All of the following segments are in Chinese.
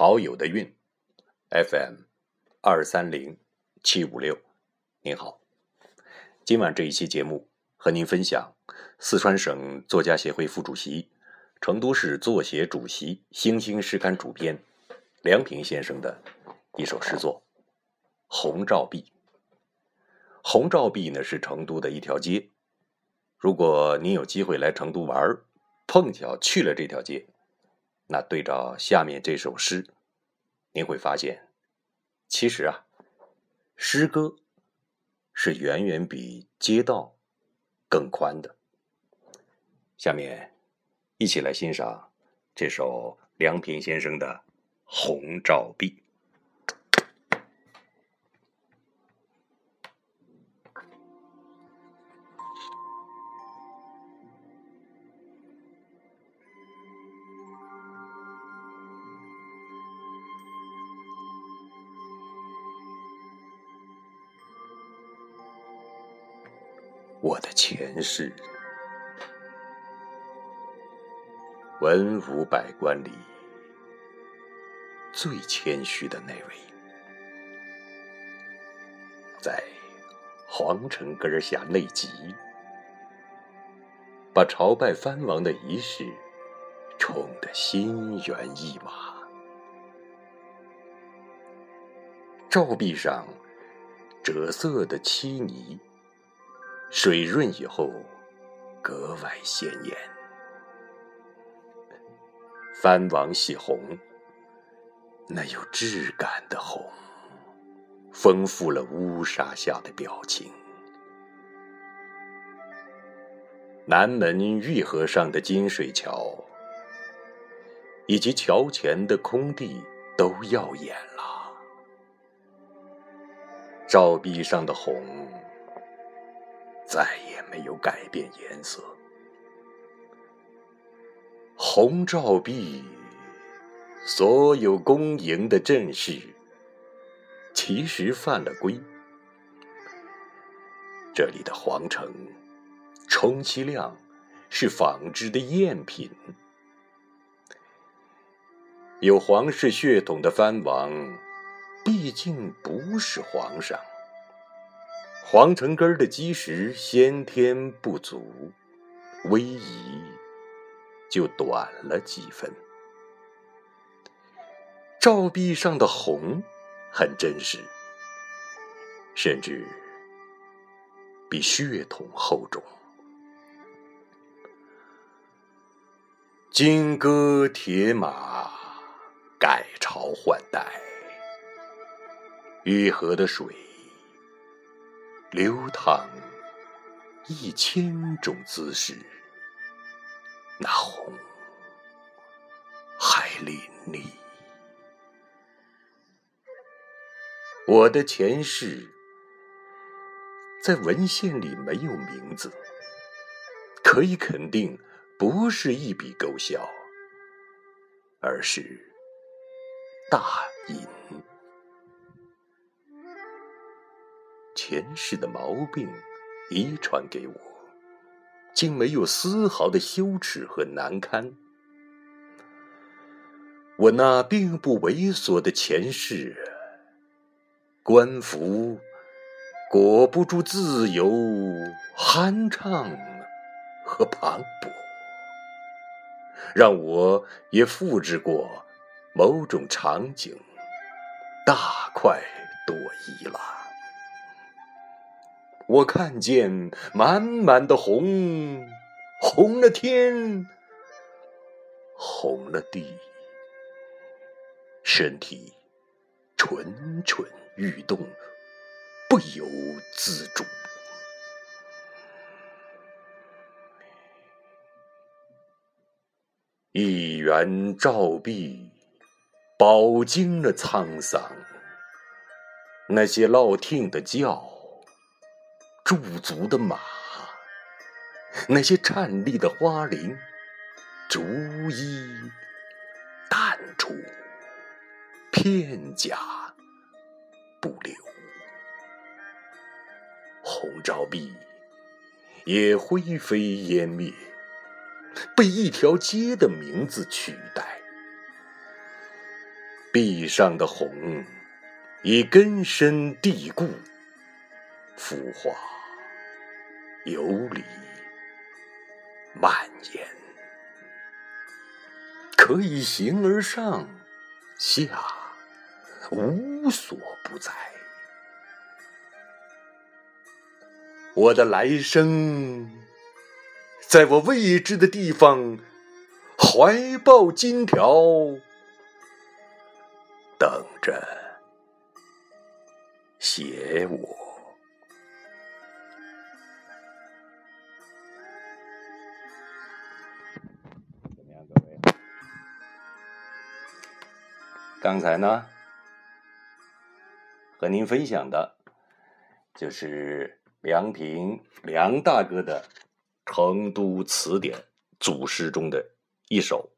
陶友的韵，FM 二三零七五六，您好，今晚这一期节目和您分享四川省作家协会副主席、成都市作协主席、星星诗刊主编梁平先生的一首诗作《红照壁》。红照壁呢是成都的一条街，如果您有机会来成都玩，碰巧去了这条街。那对照下面这首诗，您会发现，其实啊，诗歌是远远比街道更宽的。下面，一起来欣赏这首梁平先生的《红照壁》。我的前世，文武百官里最谦虚的那位，在皇城根下内急，把朝拜藩王的仪式冲得心猿意马。照壁上赭色的漆泥。水润以后，格外鲜艳。藩王喜红，那有质感的红，丰富了乌纱下的表情。南门玉河上的金水桥，以及桥前的空地都耀眼了。照壁上的红。再也没有改变颜色。红照壁，所有恭迎的阵势，其实犯了规。这里的皇城，充其量是仿制的赝品。有皇室血统的藩王，毕竟不是皇上。皇城根的基石先天不足，威仪就短了几分。照壁上的红很真实，甚至比血统厚重。金戈铁马，改朝换代，玉河的水。流淌一千种姿势，那红还凛厉。我的前世在文献里没有名字，可以肯定不是一笔勾销，而是大隐。前世的毛病遗传给我，竟没有丝毫的羞耻和难堪。我那并不猥琐的前世，官服裹不住自由、酣畅和磅礴，让我也复制过某种场景，大快朵颐了。我看见满满的红，红了天，红了地，身体蠢蠢欲动，不由自主。一元照壁，饱经了沧桑。那些落听的叫。驻足的马，那些颤栗的花翎，逐一淡出，片甲不留。红照壁也灰飞烟灭，被一条街的名字取代。壁上的红已根深蒂固，腐化游离蔓延，可以形而上，下无所不在。我的来生，在我未知的地方，怀抱金条，等着写我。刚才呢，和您分享的，就是。梁平梁大哥的《成都词典》组诗中的一首，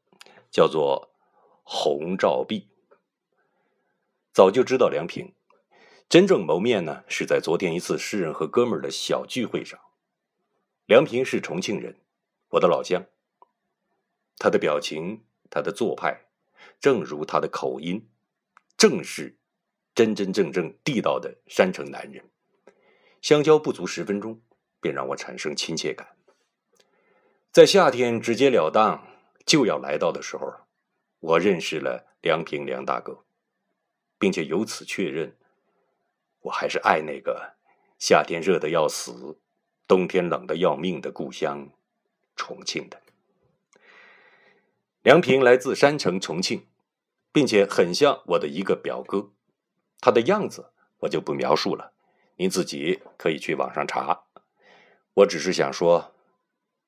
叫做《红照壁》。早就知道梁平，真正谋面呢，是在昨天一次诗人和哥们儿的小聚会上。梁平是重庆人，我的老乡。他的表情，他的做派，正如他的口音，正是真真正正地道的山城男人。相交不足十分钟，便让我产生亲切感。在夏天直截了当就要来到的时候，我认识了梁平梁大哥，并且由此确认，我还是爱那个夏天热的要死、冬天冷的要命的故乡重庆的。梁平来自山城重庆，并且很像我的一个表哥，他的样子我就不描述了。您自己可以去网上查，我只是想说，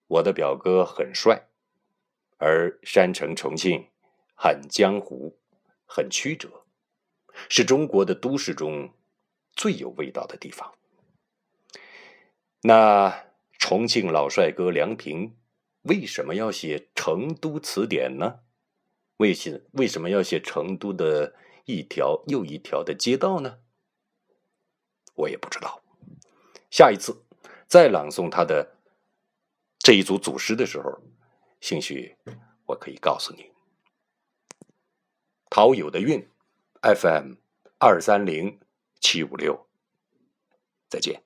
我的表哥很帅，而山城重庆很江湖，很曲折，是中国的都市中最有味道的地方。那重庆老帅哥梁平为什么要写《成都词典》呢？为什为什么要写成都的一条又一条的街道呢？我也不知道，下一次再朗诵他的这一组组诗的时候，兴许我可以告诉你。陶友的韵，FM 二三零七五六，再见。